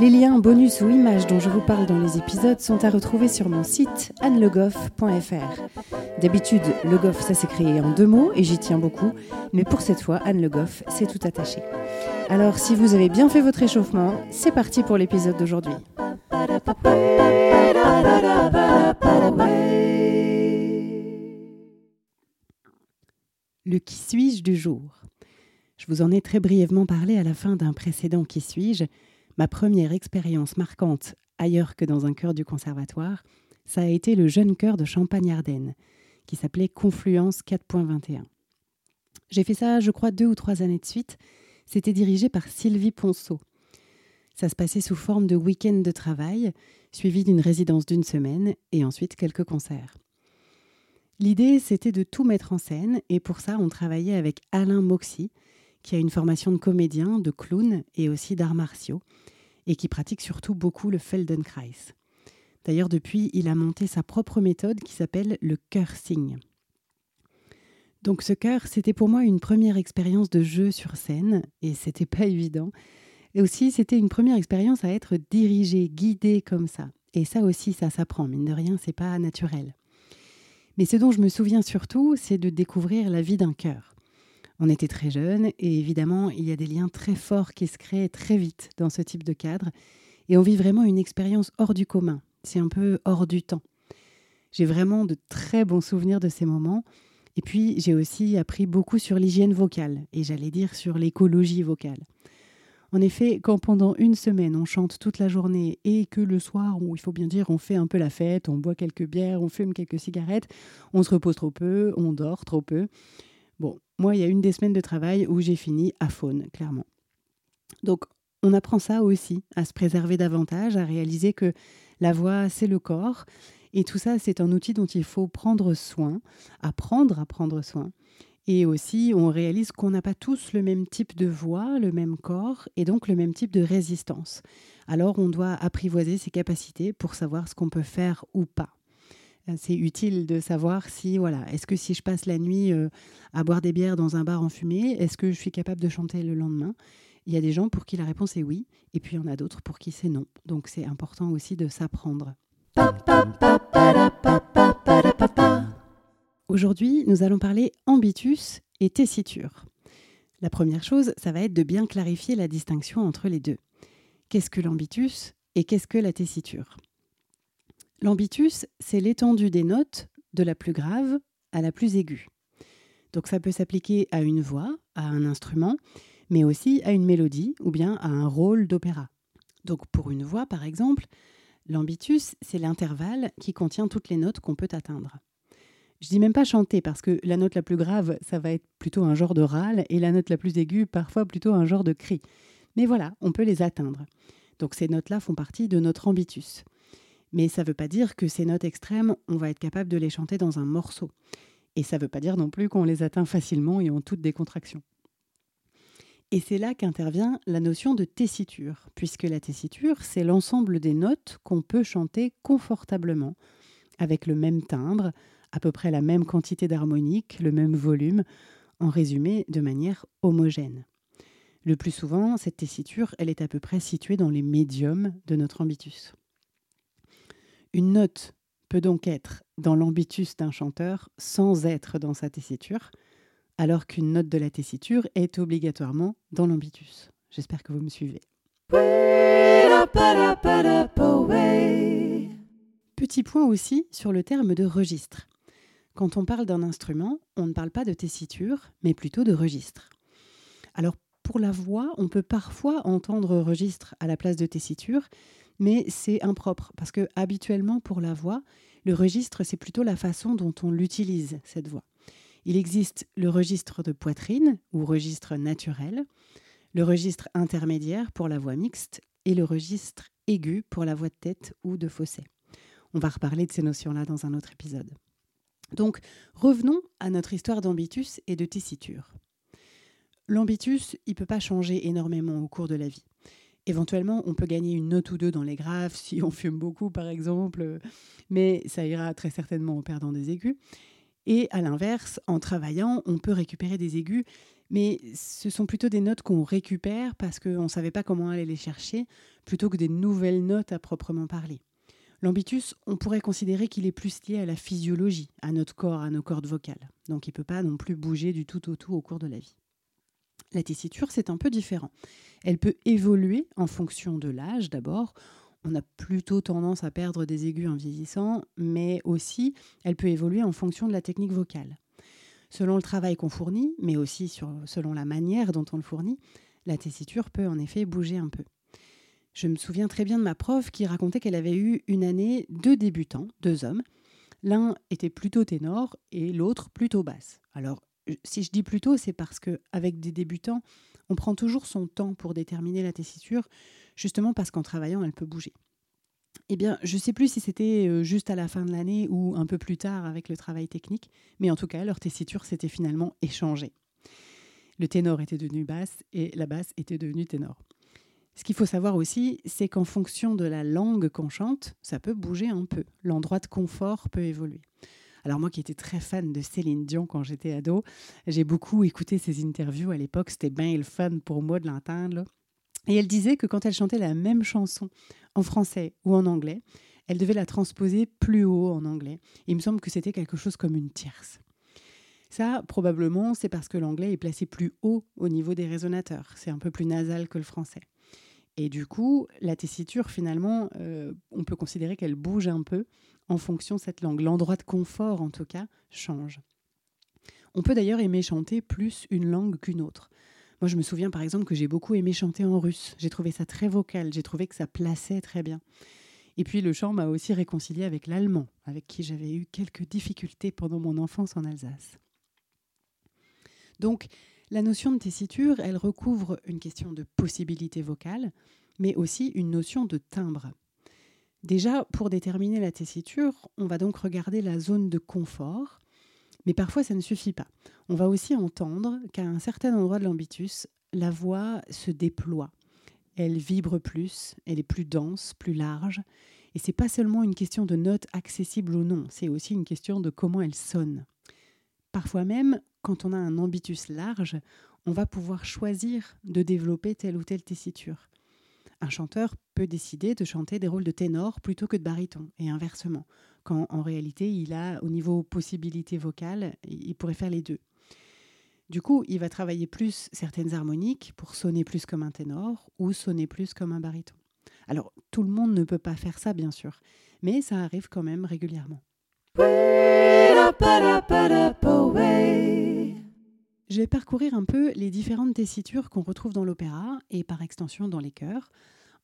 Les liens, bonus ou images dont je vous parle dans les épisodes sont à retrouver sur mon site annelegoff.fr. D'habitude, Le Goff, ça s'écrit en deux mots et j'y tiens beaucoup, mais pour cette fois, Anne Le Goff, c'est tout attaché. Alors, si vous avez bien fait votre échauffement, c'est parti pour l'épisode d'aujourd'hui. Le qui suis-je du jour? Je vous en ai très brièvement parlé à la fin d'un précédent qui suis-je. Ma première expérience marquante ailleurs que dans un chœur du conservatoire, ça a été le jeune chœur de Champagne-Ardenne, qui s'appelait Confluence 4.21. J'ai fait ça, je crois, deux ou trois années de suite. C'était dirigé par Sylvie Ponceau. Ça se passait sous forme de week-end de travail, suivi d'une résidence d'une semaine et ensuite quelques concerts. L'idée, c'était de tout mettre en scène et pour ça, on travaillait avec Alain Moxy, qui a une formation de comédien, de clown et aussi d'arts martiaux, et qui pratique surtout beaucoup le Feldenkrais. D'ailleurs, depuis, il a monté sa propre méthode qui s'appelle le cœur signe. Donc ce cœur, c'était pour moi une première expérience de jeu sur scène, et c'était pas évident. Et aussi, c'était une première expérience à être dirigé, guidé comme ça. Et ça aussi, ça s'apprend, mine de rien, c'est pas naturel. Mais ce dont je me souviens surtout, c'est de découvrir la vie d'un cœur. On était très jeunes et évidemment, il y a des liens très forts qui se créent très vite dans ce type de cadre et on vit vraiment une expérience hors du commun. C'est un peu hors du temps. J'ai vraiment de très bons souvenirs de ces moments. Et puis, j'ai aussi appris beaucoup sur l'hygiène vocale et j'allais dire sur l'écologie vocale. En effet, quand pendant une semaine on chante toute la journée et que le soir, où il faut bien dire, on fait un peu la fête, on boit quelques bières, on fume quelques cigarettes, on se repose trop peu, on dort trop peu. Bon, moi, il y a une des semaines de travail où j'ai fini à faune, clairement. Donc, on apprend ça aussi, à se préserver davantage, à réaliser que la voix, c'est le corps. Et tout ça, c'est un outil dont il faut prendre soin, apprendre à prendre soin. Et aussi, on réalise qu'on n'a pas tous le même type de voix, le même corps et donc le même type de résistance. Alors, on doit apprivoiser ses capacités pour savoir ce qu'on peut faire ou pas. C'est utile de savoir si, voilà, est-ce que si je passe la nuit euh, à boire des bières dans un bar en fumée, est-ce que je suis capable de chanter le lendemain? Il y a des gens pour qui la réponse est oui, et puis il y en a d'autres pour qui c'est non. Donc c'est important aussi de s'apprendre. Aujourd'hui, nous allons parler ambitus et tessiture. La première chose, ça va être de bien clarifier la distinction entre les deux. Qu'est-ce que l'ambitus et qu'est-ce que la tessiture? L'ambitus, c'est l'étendue des notes de la plus grave à la plus aiguë. Donc ça peut s'appliquer à une voix, à un instrument, mais aussi à une mélodie ou bien à un rôle d'opéra. Donc pour une voix, par exemple, l'ambitus, c'est l'intervalle qui contient toutes les notes qu'on peut atteindre. Je dis même pas chanter parce que la note la plus grave, ça va être plutôt un genre de râle et la note la plus aiguë, parfois plutôt un genre de cri. Mais voilà, on peut les atteindre. Donc ces notes-là font partie de notre ambitus. Mais ça ne veut pas dire que ces notes extrêmes, on va être capable de les chanter dans un morceau. Et ça ne veut pas dire non plus qu'on les atteint facilement et en toute décontraction. Et c'est là qu'intervient la notion de tessiture, puisque la tessiture, c'est l'ensemble des notes qu'on peut chanter confortablement, avec le même timbre, à peu près la même quantité d'harmoniques, le même volume, en résumé de manière homogène. Le plus souvent, cette tessiture, elle est à peu près située dans les médiums de notre ambitus. Une note peut donc être dans l'ambitus d'un chanteur sans être dans sa tessiture, alors qu'une note de la tessiture est obligatoirement dans l'ambitus. J'espère que vous me suivez. Petit point aussi sur le terme de registre. Quand on parle d'un instrument, on ne parle pas de tessiture, mais plutôt de registre. Alors pour la voix, on peut parfois entendre registre à la place de tessiture, mais c'est impropre parce que habituellement pour la voix, le registre c'est plutôt la façon dont on l'utilise cette voix. Il existe le registre de poitrine ou registre naturel, le registre intermédiaire pour la voix mixte et le registre aigu pour la voix de tête ou de fausset. On va reparler de ces notions-là dans un autre épisode. Donc, revenons à notre histoire d'ambitus et de tessiture. L'ambitus, il ne peut pas changer énormément au cours de la vie. Éventuellement, on peut gagner une note ou deux dans les graves si on fume beaucoup, par exemple, mais ça ira très certainement en perdant des aigus. Et à l'inverse, en travaillant, on peut récupérer des aigus, mais ce sont plutôt des notes qu'on récupère parce qu'on ne savait pas comment aller les chercher, plutôt que des nouvelles notes à proprement parler. L'ambitus, on pourrait considérer qu'il est plus lié à la physiologie, à notre corps, à nos cordes vocales. Donc il ne peut pas non plus bouger du tout au tout au cours de la vie. La tessiture, c'est un peu différent. Elle peut évoluer en fonction de l'âge d'abord. On a plutôt tendance à perdre des aigus en vieillissant, mais aussi elle peut évoluer en fonction de la technique vocale. Selon le travail qu'on fournit, mais aussi selon la manière dont on le fournit, la tessiture peut en effet bouger un peu. Je me souviens très bien de ma prof qui racontait qu'elle avait eu une année deux débutants, deux hommes. L'un était plutôt ténor et l'autre plutôt basse. Alors, si je dis plutôt, c'est parce qu'avec des débutants, on prend toujours son temps pour déterminer la tessiture, justement parce qu'en travaillant, elle peut bouger. Eh bien, je ne sais plus si c'était euh, juste à la fin de l'année ou un peu plus tard avec le travail technique, mais en tout cas, leur tessiture s'était finalement échangée. Le ténor était devenu basse et la basse était devenue ténor. Ce qu'il faut savoir aussi, c'est qu'en fonction de la langue qu'on chante, ça peut bouger un peu. L'endroit de confort peut évoluer. Alors moi qui étais très fan de Céline Dion quand j'étais ado, j'ai beaucoup écouté ses interviews à l'époque, c'était bien le fun pour moi de l'entendre. Et elle disait que quand elle chantait la même chanson en français ou en anglais, elle devait la transposer plus haut en anglais. Il me semble que c'était quelque chose comme une tierce. Ça, probablement, c'est parce que l'anglais est placé plus haut au niveau des résonateurs. C'est un peu plus nasal que le français. Et du coup, la tessiture, finalement, euh, on peut considérer qu'elle bouge un peu en fonction de cette langue. L'endroit de confort, en tout cas, change. On peut d'ailleurs aimer chanter plus une langue qu'une autre. Moi, je me souviens par exemple que j'ai beaucoup aimé chanter en russe. J'ai trouvé ça très vocal, j'ai trouvé que ça plaçait très bien. Et puis le chant m'a aussi réconcilié avec l'allemand, avec qui j'avais eu quelques difficultés pendant mon enfance en Alsace. Donc, la notion de tessiture, elle recouvre une question de possibilité vocale, mais aussi une notion de timbre. Déjà, pour déterminer la tessiture, on va donc regarder la zone de confort, mais parfois ça ne suffit pas. On va aussi entendre qu'à un certain endroit de l'ambitus, la voix se déploie. Elle vibre plus, elle est plus dense, plus large, et c'est pas seulement une question de notes accessibles ou non, c'est aussi une question de comment elle sonne. Parfois même, quand on a un ambitus large, on va pouvoir choisir de développer telle ou telle tessiture. Un chanteur peut décider de chanter des rôles de ténor plutôt que de baryton, et inversement, quand en réalité il a, au niveau possibilité vocale, il pourrait faire les deux. Du coup, il va travailler plus certaines harmoniques pour sonner plus comme un ténor ou sonner plus comme un baryton. Alors, tout le monde ne peut pas faire ça, bien sûr, mais ça arrive quand même régulièrement. Je vais parcourir un peu les différentes tessitures qu'on retrouve dans l'opéra et par extension dans les chœurs,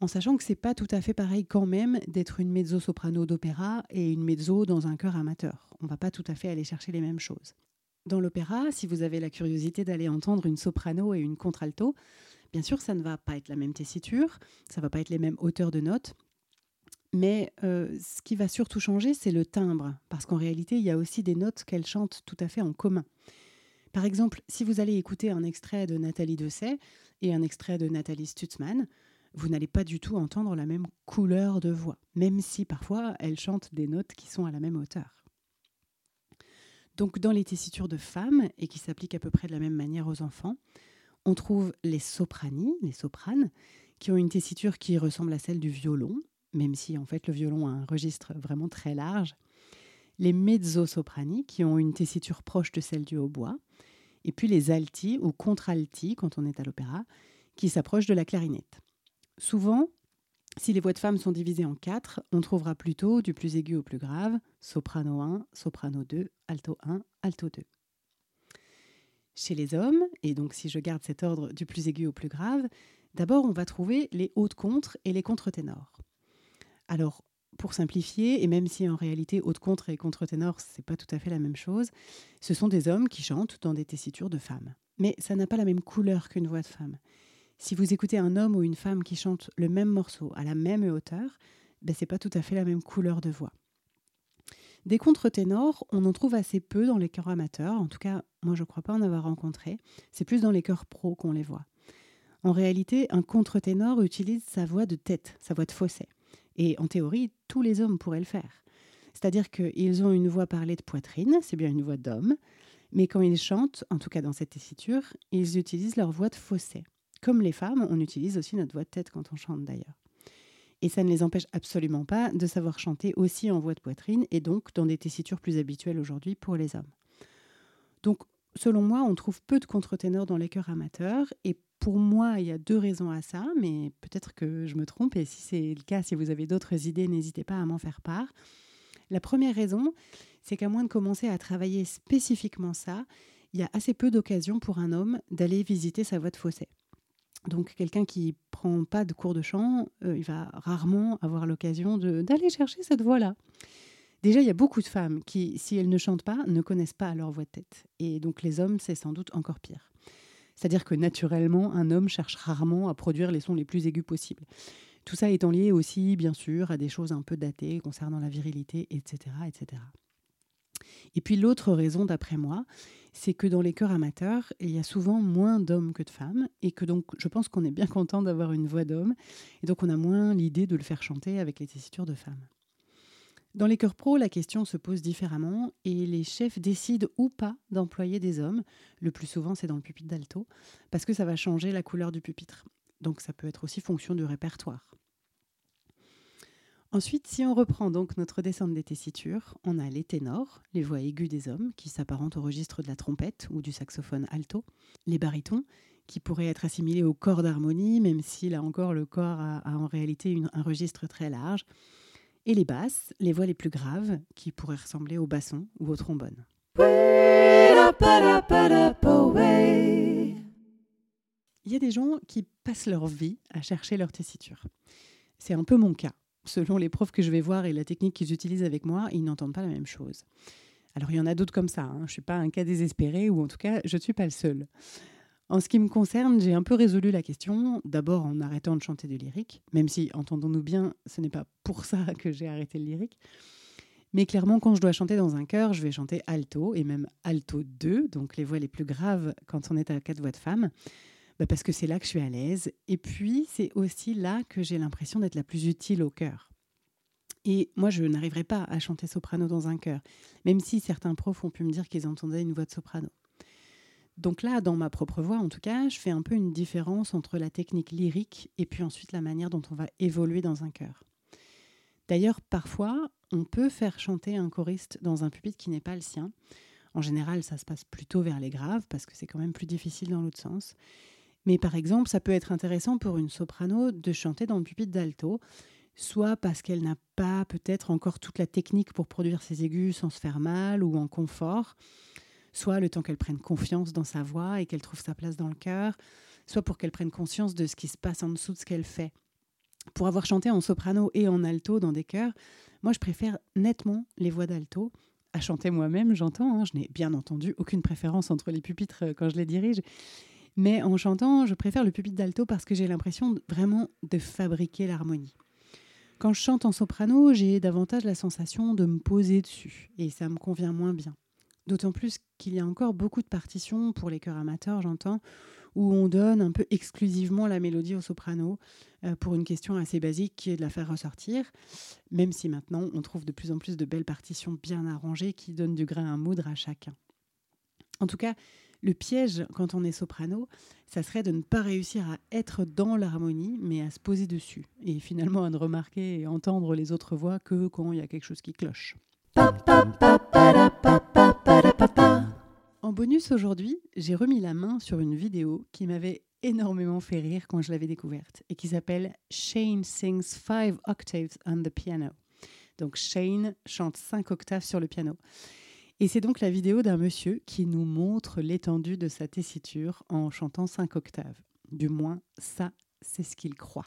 en sachant que c'est pas tout à fait pareil quand même d'être une mezzo-soprano d'opéra et une mezzo dans un chœur amateur. On va pas tout à fait aller chercher les mêmes choses. Dans l'opéra, si vous avez la curiosité d'aller entendre une soprano et une contralto, bien sûr, ça ne va pas être la même tessiture, ça va pas être les mêmes hauteurs de notes, mais euh, ce qui va surtout changer, c'est le timbre, parce qu'en réalité, il y a aussi des notes qu'elles chantent tout à fait en commun. Par exemple, si vous allez écouter un extrait de Nathalie Dessay et un extrait de Nathalie Stutzmann, vous n'allez pas du tout entendre la même couleur de voix, même si parfois elles chantent des notes qui sont à la même hauteur. Donc dans les tessitures de femmes, et qui s'appliquent à peu près de la même manière aux enfants, on trouve les soprani, les sopranes, qui ont une tessiture qui ressemble à celle du violon, même si en fait le violon a un registre vraiment très large, les mezzo-soprani, qui ont une tessiture proche de celle du hautbois, et puis les alti ou contralti, quand on est à l'opéra, qui s'approchent de la clarinette. Souvent, si les voix de femmes sont divisées en quatre, on trouvera plutôt du plus aigu au plus grave, soprano 1, soprano 2, alto 1, alto 2. Chez les hommes, et donc si je garde cet ordre du plus aigu au plus grave, d'abord on va trouver les hautes contres et les contre-ténors. Alors, pour simplifier, et même si en réalité haute contre et contre-ténor, c'est pas tout à fait la même chose, ce sont des hommes qui chantent dans des tessitures de femmes. Mais ça n'a pas la même couleur qu'une voix de femme. Si vous écoutez un homme ou une femme qui chante le même morceau à la même hauteur, ben, c'est pas tout à fait la même couleur de voix. Des contre-ténors, on en trouve assez peu dans les chœurs amateurs. En tout cas, moi, je ne crois pas en avoir rencontré. C'est plus dans les chœurs pros qu'on les voit. En réalité, un contre-ténor utilise sa voix de tête, sa voix de fausset. Et en théorie, tous les hommes pourraient le faire. C'est-à-dire qu'ils ont une voix parlée de poitrine, c'est bien une voix d'homme, mais quand ils chantent, en tout cas dans cette tessiture, ils utilisent leur voix de fausset. Comme les femmes, on utilise aussi notre voix de tête quand on chante d'ailleurs. Et ça ne les empêche absolument pas de savoir chanter aussi en voix de poitrine et donc dans des tessitures plus habituelles aujourd'hui pour les hommes. Donc, selon moi, on trouve peu de contre-ténors dans les chœurs amateurs et pour moi, il y a deux raisons à ça, mais peut-être que je me trompe et si c'est le cas, si vous avez d'autres idées, n'hésitez pas à m'en faire part. La première raison, c'est qu'à moins de commencer à travailler spécifiquement ça, il y a assez peu d'occasions pour un homme d'aller visiter sa voix de fausset. Donc quelqu'un qui prend pas de cours de chant, euh, il va rarement avoir l'occasion d'aller chercher cette voix-là. Déjà, il y a beaucoup de femmes qui, si elles ne chantent pas, ne connaissent pas leur voix de tête. Et donc les hommes, c'est sans doute encore pire. C'est-à-dire que naturellement, un homme cherche rarement à produire les sons les plus aigus possibles. Tout ça étant lié aussi, bien sûr, à des choses un peu datées concernant la virilité, etc. etc. Et puis l'autre raison, d'après moi, c'est que dans les chœurs amateurs, il y a souvent moins d'hommes que de femmes, et que donc je pense qu'on est bien content d'avoir une voix d'homme, et donc on a moins l'idée de le faire chanter avec les tessitures de femmes. Dans les chœurs pro, la question se pose différemment, et les chefs décident ou pas d'employer des hommes, le plus souvent c'est dans le pupitre d'alto, parce que ça va changer la couleur du pupitre. Donc ça peut être aussi fonction du répertoire. Ensuite, si on reprend donc notre descente des tessitures, on a les ténors, les voix aiguës des hommes, qui s'apparentent au registre de la trompette ou du saxophone alto, les barytons, qui pourraient être assimilés au corps d'harmonie, même si là encore le corps a, en réalité un registre très large, et les basses, les voix les plus graves, qui pourraient ressembler au basson ou au trombone. Il y a des gens qui passent leur vie à chercher leur tessiture. C'est un peu mon cas selon les profs que je vais voir et la technique qu'ils utilisent avec moi, ils n'entendent pas la même chose. Alors il y en a d'autres comme ça, hein. je ne suis pas un cas désespéré, ou en tout cas, je ne suis pas le seul. En ce qui me concerne, j'ai un peu résolu la question, d'abord en arrêtant de chanter du lyrique, même si, entendons-nous bien, ce n'est pas pour ça que j'ai arrêté le lyrique. Mais clairement, quand je dois chanter dans un chœur, je vais chanter alto, et même alto 2, donc les voix les plus graves quand on est à quatre voix de femme. Bah, parce que c'est là que je suis à l'aise. Et puis, c'est aussi là que j'ai l'impression d'être la plus utile au chœur. Et moi, je n'arriverai pas à chanter soprano dans un chœur, même si certains profs ont pu me dire qu'ils entendaient une voix de soprano. Donc là, dans ma propre voix, en tout cas, je fais un peu une différence entre la technique lyrique et puis ensuite la manière dont on va évoluer dans un chœur. D'ailleurs, parfois, on peut faire chanter un choriste dans un pupitre qui n'est pas le sien. En général, ça se passe plutôt vers les graves parce que c'est quand même plus difficile dans l'autre sens. Mais par exemple, ça peut être intéressant pour une soprano de chanter dans le pupitre d'alto, soit parce qu'elle n'a pas peut-être encore toute la technique pour produire ses aigus sans se faire mal ou en confort, soit le temps qu'elle prenne confiance dans sa voix et qu'elle trouve sa place dans le cœur, soit pour qu'elle prenne conscience de ce qui se passe en dessous de ce qu'elle fait. Pour avoir chanté en soprano et en alto dans des chœurs, moi je préfère nettement les voix d'alto. À chanter moi-même, j'entends, hein, je n'ai bien entendu aucune préférence entre les pupitres euh, quand je les dirige, mais en chantant, je préfère le pupitre d'alto parce que j'ai l'impression vraiment de fabriquer l'harmonie. Quand je chante en soprano, j'ai davantage la sensation de me poser dessus et ça me convient moins bien. D'autant plus qu'il y a encore beaucoup de partitions pour les chœurs amateurs, j'entends, où on donne un peu exclusivement la mélodie au soprano euh, pour une question assez basique qui est de la faire ressortir, même si maintenant on trouve de plus en plus de belles partitions bien arrangées qui donnent du grain à moudre à chacun. En tout cas, le piège, quand on est soprano, ça serait de ne pas réussir à être dans l'harmonie, mais à se poser dessus. Et finalement à ne remarquer et entendre les autres voix que quand il y a quelque chose qui cloche. En bonus aujourd'hui, j'ai remis la main sur une vidéo qui m'avait énormément fait rire quand je l'avais découverte et qui s'appelle Shane Sings Five Octaves on the Piano. Donc Shane chante cinq octaves sur le piano. Et c'est donc la vidéo d'un monsieur qui nous montre l'étendue de sa tessiture en chantant cinq octaves. Du moins, ça, c'est ce qu'il croit.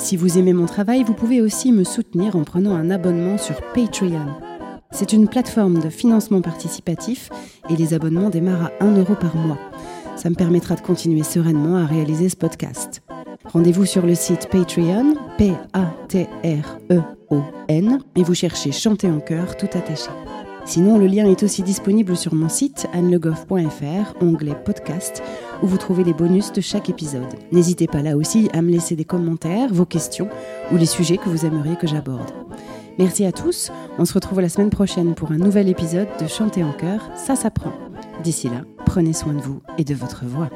Si vous aimez mon travail, vous pouvez aussi me soutenir en prenant un abonnement sur Patreon. C'est une plateforme de financement participatif et les abonnements démarrent à 1 euro par mois. Ça me permettra de continuer sereinement à réaliser ce podcast. Rendez-vous sur le site Patreon, P-A-T-R-E-O-N, et vous cherchez Chanter en chœur tout attaché. Sinon, le lien est aussi disponible sur mon site annelegoff.fr, onglet podcast, où vous trouvez les bonus de chaque épisode. N'hésitez pas là aussi à me laisser des commentaires, vos questions ou les sujets que vous aimeriez que j'aborde. Merci à tous, on se retrouve la semaine prochaine pour un nouvel épisode de Chanter en chœur, ça s'apprend. D'ici là, prenez soin de vous et de votre voix.